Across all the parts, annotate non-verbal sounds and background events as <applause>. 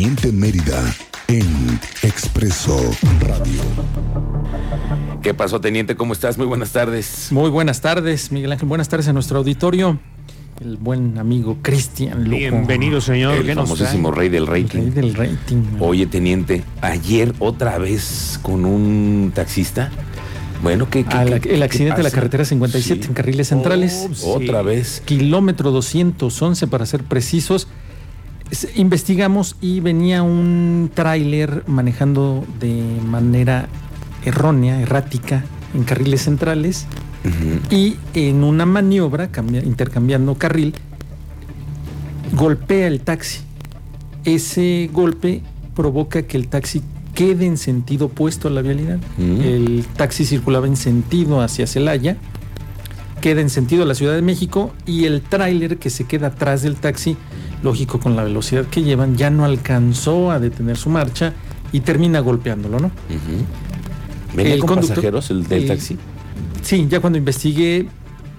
Teniente Mérida en Expreso Radio. ¿Qué pasó, teniente? ¿Cómo estás? Muy buenas tardes. Muy buenas tardes, Miguel Ángel. Buenas tardes a nuestro auditorio. El buen amigo Cristian Luco. Bienvenido, señor. El ¿Qué nos famosísimo rey del El rey rating. del rating. Oye, teniente, ayer otra vez con un taxista. Bueno, ¿qué, qué- el qué accidente de la carretera 57 Sí. en carriles centrales. Oh, sí. Otra vez. Kilómetro 211 para ser precisos. Es- Investigamos y venía un tráiler manejando de manera errónea, errática, en carriles centrales y en una maniobra, cambia- intercambiando carril, golpea el taxi. Ese golpe provoca que el taxi quede en sentido opuesto a la vialidad. Mm. El taxi circulaba en sentido hacia Celaya, queda en sentido a la Ciudad de México y el tráiler que se queda atrás del taxi, lógico con la velocidad que llevan, ya no alcanzó a detener su marcha y termina golpeándolo, ¿no? Ujú. ¿Venía El con conductor- pasajeros el del el- taxi? Sí, ya cuando investigué,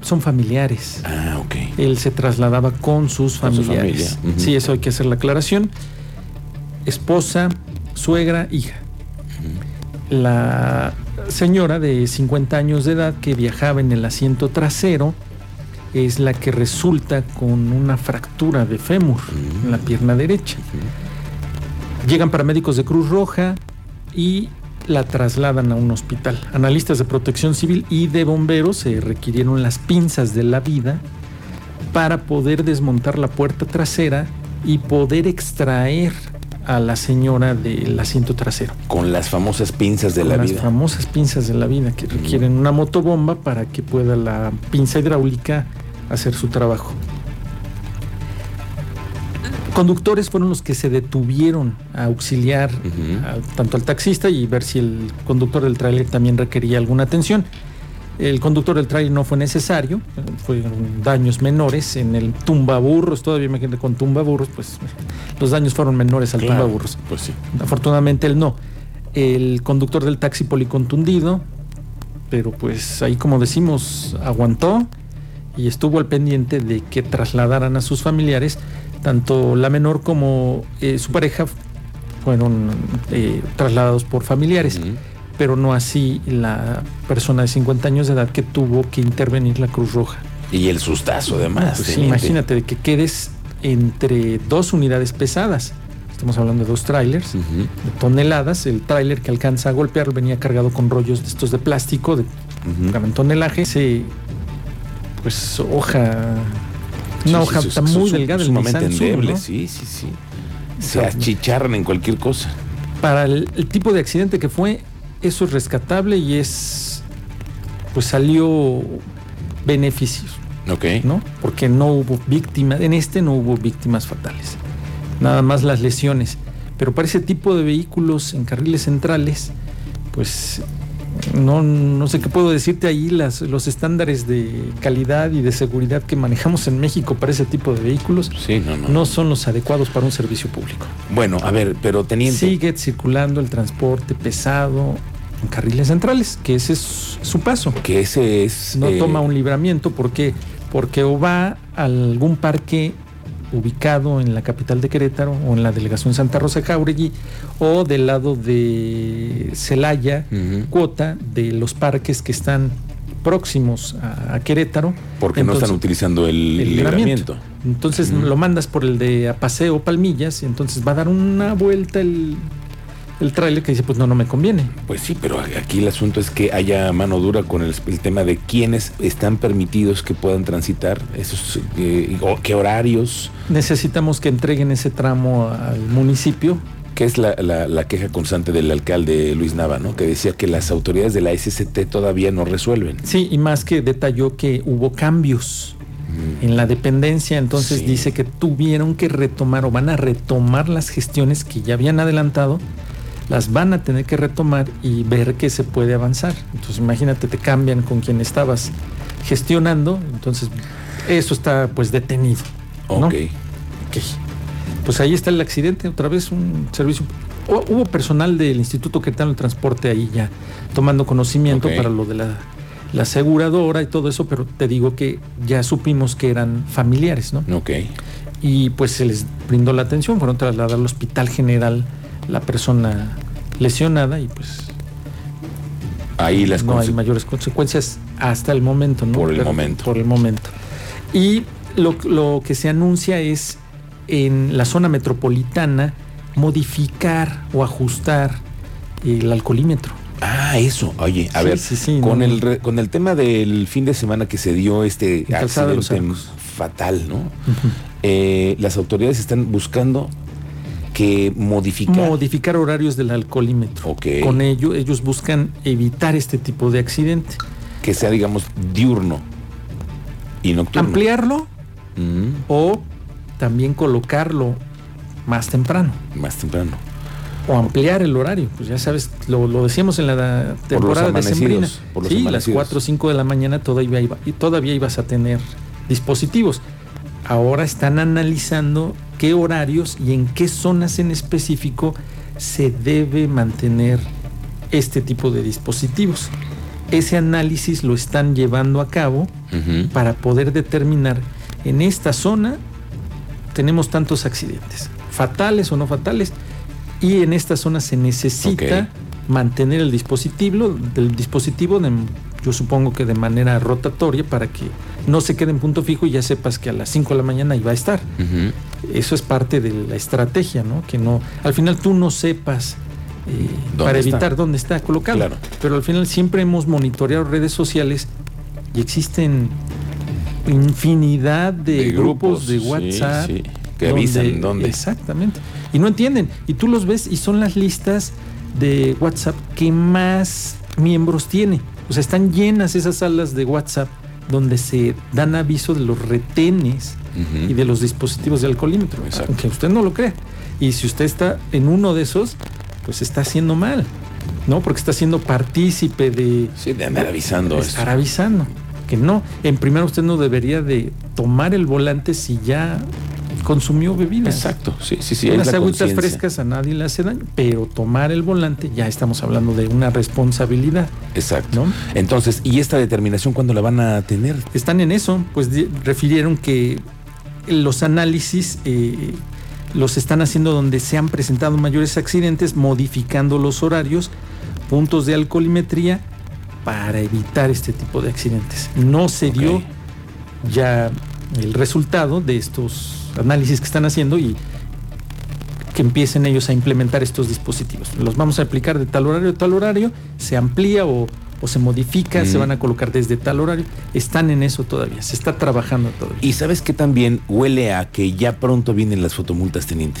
son familiares. Ah, ok. Él se trasladaba con sus Con su familiares. familia, ujú. Sí, eso hay que hacer la aclaración. Esposa, suegra, hija. La señora de 50 años de edad que viajaba en el asiento trasero es la que resulta con una fractura de fémur en la pierna derecha. Llegan paramédicos de Cruz Roja y la trasladan a un hospital. Analistas de protección civil y de bomberos se requirieron las pinzas de la vida para poder desmontar la puerta trasera y poder extraer a la señora del asiento trasero. Con las famosas pinzas de Con la las vida. famosas pinzas de la vida que requieren una motobomba para que pueda la pinza hidráulica hacer su trabajo. Conductores fueron los que se detuvieron a auxiliar a- tanto al taxista y ver si el conductor del tráiler también requería alguna atención. El conductor del tráiler no fue necesario, fueron daños menores en el tumbaburros, todavía imagínate con tumbaburros, pues los daños fueron menores al Claro, tumbaburros. Pues sí. Afortunadamente él no. El conductor del taxi policontundido, pero pues ahí como decimos, aguantó y estuvo al pendiente de que trasladaran a sus familiares, tanto la menor como eh, su pareja fueron eh, trasladados por familiares, pero no así la persona de 50 años de edad que tuvo que intervenir la Cruz Roja. Y el sustazo, además. Pues sí, imagínate de que quedes entre dos unidades pesadas. Estamos hablando de dos trailers de toneladas. El tráiler que alcanza a golpear venía cargado con rollos de estos de plástico de gran tonelaje. Se, pues hoja, una sí, hoja sí, está sí, muy delgada. el Sumamente Sub, endeble, ¿no? sí, sí, sí. Se achicharran en cualquier cosa. Para el, el tipo de accidente que fue, eso es rescatable y es, pues salió beneficios. Ok. ¿no? Porque no hubo víctimas, en este no hubo víctimas fatales, nada más las lesiones. Pero para ese tipo de vehículos en carriles centrales, pues no, no sé qué puedo decirte ahí, las, los estándares de calidad y de seguridad que manejamos en México para ese tipo de vehículos Sí, no, no. no son los adecuados para un servicio público. Bueno, a ver, pero teniente. Sigue circulando el transporte pesado en carriles centrales, que ese es su paso Que ese es. no eh, toma un libramiento porque porque o va a algún parque ubicado en la capital de Querétaro o en la delegación Santa Rosa Jauregui o del lado de Celaya, cuota de los parques que están próximos a, a Querétaro. Porque no están utilizando el, el libramiento. Entonces lo mandas por el de a Paseo Palmillas y entonces va a dar una vuelta el, el tráiler que dice, pues no, no me conviene. Pues sí, pero aquí el asunto es que haya mano dura con el, el tema de quiénes están permitidos que puedan transitar, esos, eh, o qué horarios, Necesitamos que entreguen ese tramo al municipio que es la, la- la queja constante del alcalde Luis Nava, ¿no? Que decía que las autoridades de la SCT todavía no resuelven. Sí, y más que detalló que hubo cambios en la dependencia, entonces Sí. dice que tuvieron que retomar o van a retomar las gestiones que ya habían adelantado, las van a tener que retomar y ver que se puede avanzar. Entonces imagínate, te cambian con quien estabas gestionando, entonces eso está pues detenido. ¿no? Ok. Ok. Pues ahí está el accidente, otra vez un servicio. hu- Hubo personal del Instituto Querétaro del Transporte ahí ya tomando conocimiento para lo de la, la aseguradora y todo eso, pero te digo que ya supimos que eran familiares, ¿no? Ok. y pues se les brindó la atención, fueron trasladados al Hospital General la persona lesionada y pues ahí las no hay mayores consecuencias hasta el momento, ¿no? Por el momento. Por el momento. Y lo, lo, que se anuncia es en la zona metropolitana modificar o ajustar el alcoholímetro. Ah, eso. Oye, a Sí, ver, sí, sí, con no, el con el tema del fin de semana que se dio este accidente fatal, ¿no? Eh, las autoridades están buscando que modificar. Modificar horarios del alcoholímetro. Ok. Con ello, ellos buscan evitar este tipo de accidente. que sea, digamos, diurno y nocturno. Ampliarlo Mm, o también colocarlo más temprano. más temprano. O ampliar el horario, pues ya sabes, lo, lo decíamos en la temporada de Sembrina. Sí, las amanecidos. 4 o 5 de la mañana todavía, iba, y todavía ibas a tener dispositivos. Ahora están analizando qué horarios y en qué zonas en específico se debe mantener este tipo de dispositivos. Ese análisis lo están llevando a cabo para poder determinar en esta zona tenemos tantos accidentes, fatales o no fatales, y en esta zona se necesita mantener el dispositivo, del dispositivo de- yo supongo que de manera rotatoria para que no se quede en punto fijo y ya sepas que a las 5 de la mañana iba a estar. Eso es parte de la estrategia, ¿no? Que no, al final tú no sepas eh, ¿Dónde para está? evitar dónde está colocado. Claro. Pero al final siempre hemos monitoreado redes sociales y existen infinidad de, grupos, de WhatsApp sí, que avisan dónde. Exactamente. Y no entienden. Y tú los ves y son las listas de WhatsApp que más miembros tiene. O sea, están llenas esas salas de WhatsApp donde se dan aviso de los retenes y de los dispositivos de alcoholímetro, Exacto. aunque usted no lo crea. Y si usted está en uno de esos, pues está haciendo mal, ¿no? Porque está siendo partícipe de Sí, de andar avisando de esto. estar avisando. Que no, en primero usted no debería de tomar el volante si ya consumió bebidas. Exacto, sí, sí, sí. Unas la agüitas frescas a nadie le hace daño, pero tomar el volante ya estamos hablando de una responsabilidad, Exacto. ¿no? Entonces, ¿y esta determinación cuándo la van a tener? están en eso, pues refirieron que los análisis eh, los están haciendo donde se han presentado mayores accidentes, modificando los horarios, puntos de alcoholimetría para evitar este tipo de accidentes. No se dio ya el resultado de estos análisis que están haciendo y que empiecen ellos a implementar estos dispositivos. Los vamos a aplicar de tal horario a tal horario, se amplía o, o se modifica, se van a colocar desde tal horario. Están en eso todavía, se está trabajando todavía. Y sabes que también huele a que ya pronto vienen las fotomultas, teniente.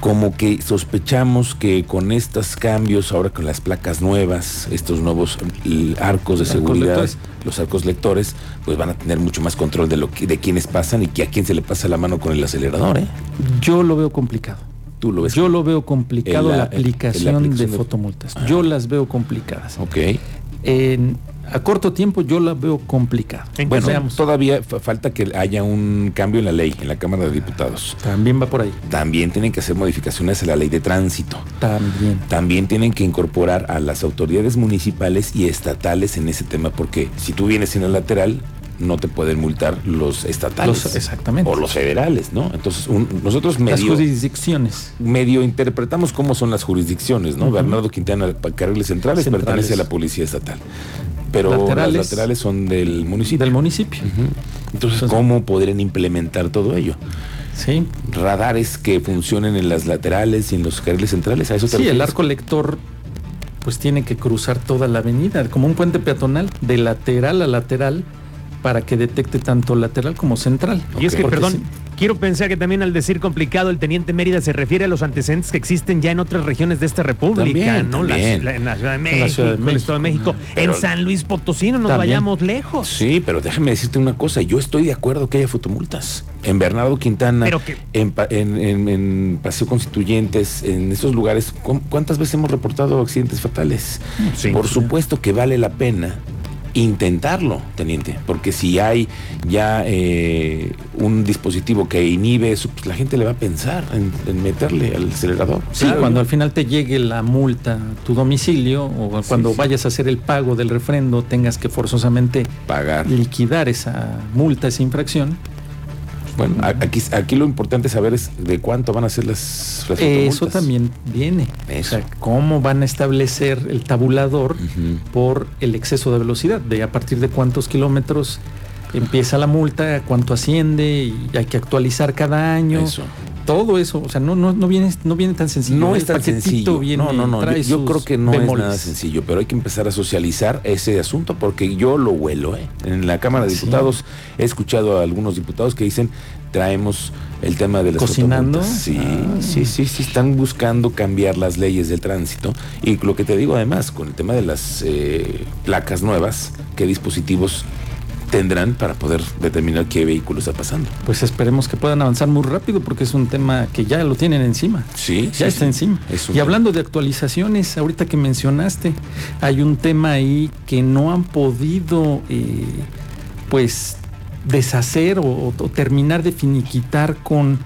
Como que sospechamos que con estos cambios, ahora con las placas nuevas, estos nuevos l- arcos de Arcos seguridad, lectores. los arcos lectores, pues van a tener mucho más control de lo que, de quiénes pasan y que a quién se le pasa la mano con el acelerador, ¿eh? Yo lo veo complicado. Tú lo ves. Yo lo veo complicado la- aplicación aplicación de de- fotomultas. Ah. Yo las veo complicadas. Ok. En- a corto tiempo yo la veo complicada. Bueno, todavía fa- falta que haya un cambio en la ley, en la Cámara de Diputados. También va por ahí. También tienen que hacer modificaciones a la ley de tránsito. También. También tienen que incorporar a las autoridades municipales y estatales en ese tema, porque si tú vienes en el lateral, no te pueden multar los estatales. Los- exactamente. O los federales, ¿no? Entonces, un- nosotros Las medio, jurisdicciones. medio interpretamos cómo son las jurisdicciones, ¿no? Ujú. Bernardo Quintana, Carriles Centrales, Centrales. pertenece a la Policía Estatal. Pero Laterales. las laterales son del municipio. Del municipio. Entonces, Entonces- ¿cómo podrían implementar todo ello? Sí. Radares que funcionen en las laterales y en los carriles centrales, a eso te Sí, el arco lector pues tiene que cruzar toda la avenida, como un puente peatonal, de lateral a lateral, para que detecte tanto lateral como central. Y es que, Porque perdón, quiero pensar que también al decir complicado, el teniente Mérida se refiere a los antecedentes que existen ya en otras regiones de esta república, También, ¿no? La- también. la- en la Ciudad de En México, la Ciudad de el Estado de México, Pero- en San Luis Potosí, no nos También. vayamos lejos. Sí, pero déjame decirte una cosa, yo estoy de acuerdo que haya fotomultas. En Bernardo Quintana, que- en, en, en- en Paseo Constituyentes, en esos lugares, ¿cu- ¿cuántas veces hemos reportado accidentes fatales? Sí. Por supuesto que vale la pena intentarlo, teniente, porque si hay ya eh, un dispositivo que inhibe eso, pues la gente le va a pensar en, en meterle al acelerador. Sí, Claro. cuando al final te llegue la multa a tu domicilio o cuando sí. vayas a hacer el pago del refrendo tengas que forzosamente pagar. liquidar esa multa, esa infracción, Bueno, aquí, aquí lo importante saber es de cuánto van a ser las, las Eso también viene. Eso. O sea, cómo van a establecer el tabulador por el exceso de velocidad, de a partir de cuántos kilómetros empieza la multa, cuánto asciende y hay que actualizar cada año. Eso. Todo eso, o sea, no, no, no viene, no viene tan sencillo. No El es tan sencillo. viene- no, no, no. Yo, creo que no es nada sencillo, pero hay que empezar a socializar ese asunto porque yo lo huelo. ¿eh? En la Cámara de Sí. Diputados he escuchado a algunos diputados que dicen traemos el tema de las ¿Cocinando? fotomultas". Sí, Ah. sí, sí, sí, están buscando cambiar las leyes del tránsito. Y lo que te digo además, con el tema de las eh, placas nuevas, qué dispositivos tendrán para poder determinar qué vehículo está pasando. Pues esperemos que puedan avanzar muy rápido porque es un tema que ya lo tienen encima. Sí, Ya sí, está sí. encima. Es Y hablando de actualizaciones, ahorita que mencionaste, hay un tema ahí que no han podido, eh, pues, deshacer o, o terminar de finiquitar con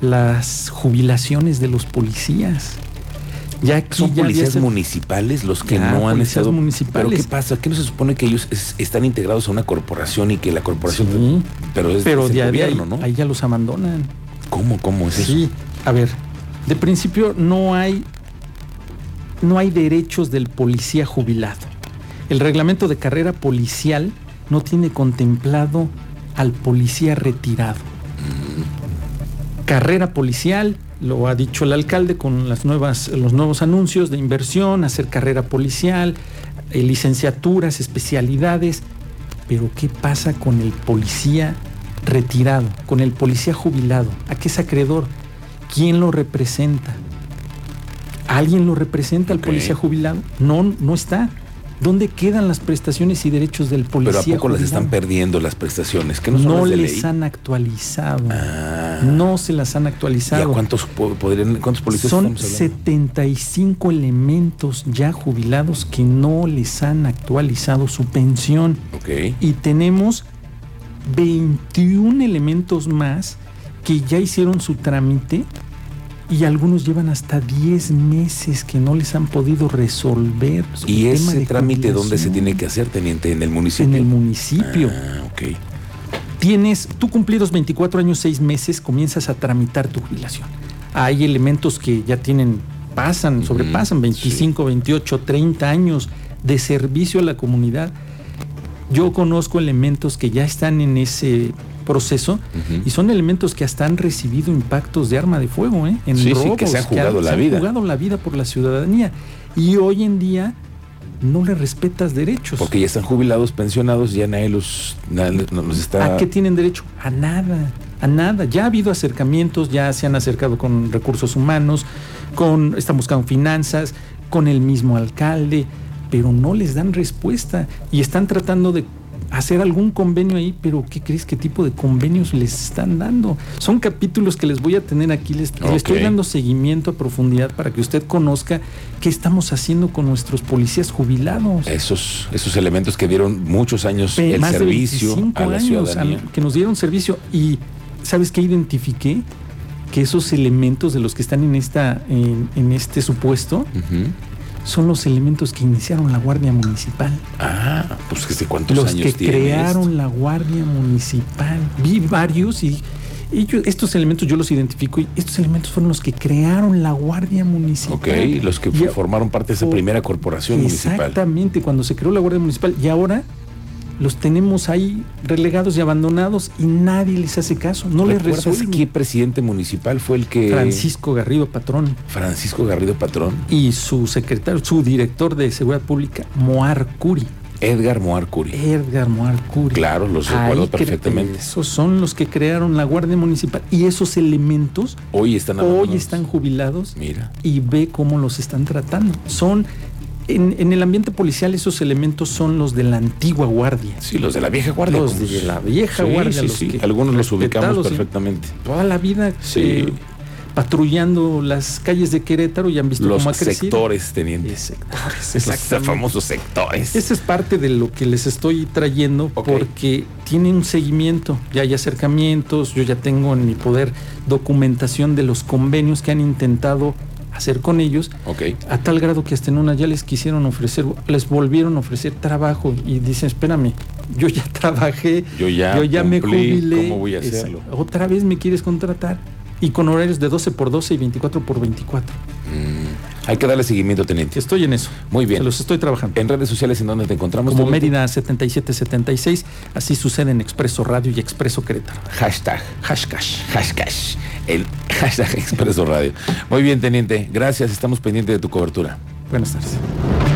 las jubilaciones de los policías. Ya aquí Son ya policías municipales los que Ya, no han policías estado. municipales. Pero ¿qué pasa? ¿Qué no se supone que ellos es- están integrados a una corporación y que la corporación. Sí, Pero es, pero es el de ahí, gobierno, ¿no? ahí ya los abandonan. ¿Cómo, cómo es eso? Sí, a ver, de principio no hay no hay derechos del policía jubilado. El reglamento de carrera policial no tiene contemplado al policía retirado. Carrera policial, lo ha dicho el alcalde con las nuevas, los nuevos anuncios de inversión, hacer carrera policial, eh, licenciaturas, especialidades. Pero ¿qué pasa con el policía retirado, con el policía jubilado? ¿A qué es acreedor? ¿Quién lo representa? ¿Alguien lo representa al policía jubilado? No, no está. ¿Dónde quedan las prestaciones y derechos del policía Pero ¿a poco las están perdiendo las prestaciones? ¿Que no son No las de les ley? han actualizado. Ah. No se las han ¿Y a actualizado. cuántos, po- podrían, cuántos policías Son estamos hablando? 75 elementos ya jubilados que no les han actualizado su pensión. Ok. Y tenemos 21 elementos más que ya hicieron su trámite y algunos llevan hasta 10 meses que no les han podido resolver. su ¿Y tema ese de trámite dónde se tiene que hacer, teniente? ¿En el municipio? En el municipio. Ah, ok. Tienes, tú cumplidos 24 años, 6 meses, comienzas a tramitar tu jubilación. Hay elementos que ya tienen, pasan, sobrepasan 25, 28, 30 años de servicio a la comunidad. Yo conozco elementos que ya están en ese proceso y son elementos que hasta han recibido impactos de arma de fuego, ¿eh? En Sí, sí, que se han jugado la vida. jugado la vida por la ciudadanía. Y hoy en día no le respetas derechos. Porque ya están jubilados, pensionados, ya nadie los, nadie los está... ¿A qué tienen derecho? A nada, a nada. Ya ha habido acercamientos, ya se han acercado con recursos humanos, con están buscando finanzas, con el mismo alcalde, pero no les dan respuesta y están tratando de hacer algún convenio ahí, pero ¿qué crees qué tipo de convenios les están dando? Son capítulos que les voy a tener aquí, les, les estoy dando seguimiento a profundidad para que usted conozca qué estamos haciendo con nuestros policías jubilados. Esos, esos elementos que dieron muchos años Pe- el servicio 25 a la años ciudadanía. a- que nos dieron servicio y sabes qué identifiqué que esos elementos de los que están en esta en, en este supuesto. Son los elementos que iniciaron la guardia municipal Ah, pues que sé cuántos los años que tiene crearon esto? la guardia municipal vi varios y ellos, estos elementos yo los identifico y estos elementos fueron los que crearon la guardia municipal Ok, los que Y- formaron parte de esa primera corporación municipal. Exactamente, cuando se creó la Guardia Municipal. Y ahora los tenemos ahí relegados y abandonados y nadie les hace caso. No les ¿Recuerdas resuelven. qué presidente municipal fue el que... Francisco Garrido Patrón Francisco Garrido Patrón. y su secretario, su director de Seguridad Pública, Moar Curi. Edgar Moar Curi. Edgar Moar Curi. Claro, los recuerdo perfectamente. Esos son los que crearon la Guardia Municipal. Y esos elementos Hoy están hoy están jubilados Mira. y ve cómo los están tratando. Son, en, en el ambiente policial, esos elementos son los de la antigua guardia. Sí, los de la vieja guardia. Los de la vieja Sí, guardia, sí, los sí. que Algunos los ubicamos perfectamente. Toda la vida eh, patrullando las calles de Querétaro y han visto Los cómo ha crecido. sectores, teniente. Sectores, <laughs> Los famosos sectores. Esa es parte de lo que les estoy trayendo porque tiene un seguimiento, ya hay acercamientos, yo ya tengo en mi poder documentación de los convenios que han intentado hacer con ellos, a tal grado que hasta en una ya les quisieron ofrecer, les volvieron a ofrecer trabajo y dicen, espérame, yo ya <laughs> trabajé, Yo ya me cumplí, jubilé. ¿cómo voy a hacerlo? Otra vez me quieres contratar y con horarios de 12 por 12 y 24 por 24. Mm, hay que darle seguimiento, teniente. Estoy en eso. Muy bien. Se los estoy trabajando. En redes sociales, ¿en dónde te encontramos? Como? Mérida 7776, así sucede en Expreso Radio y Expreso Querétaro. Hashtag. Hashtag. Hashtag. El hashtag Expreso Radio. Muy bien, teniente. Gracias. Estamos pendientes de tu cobertura. Buenas tardes.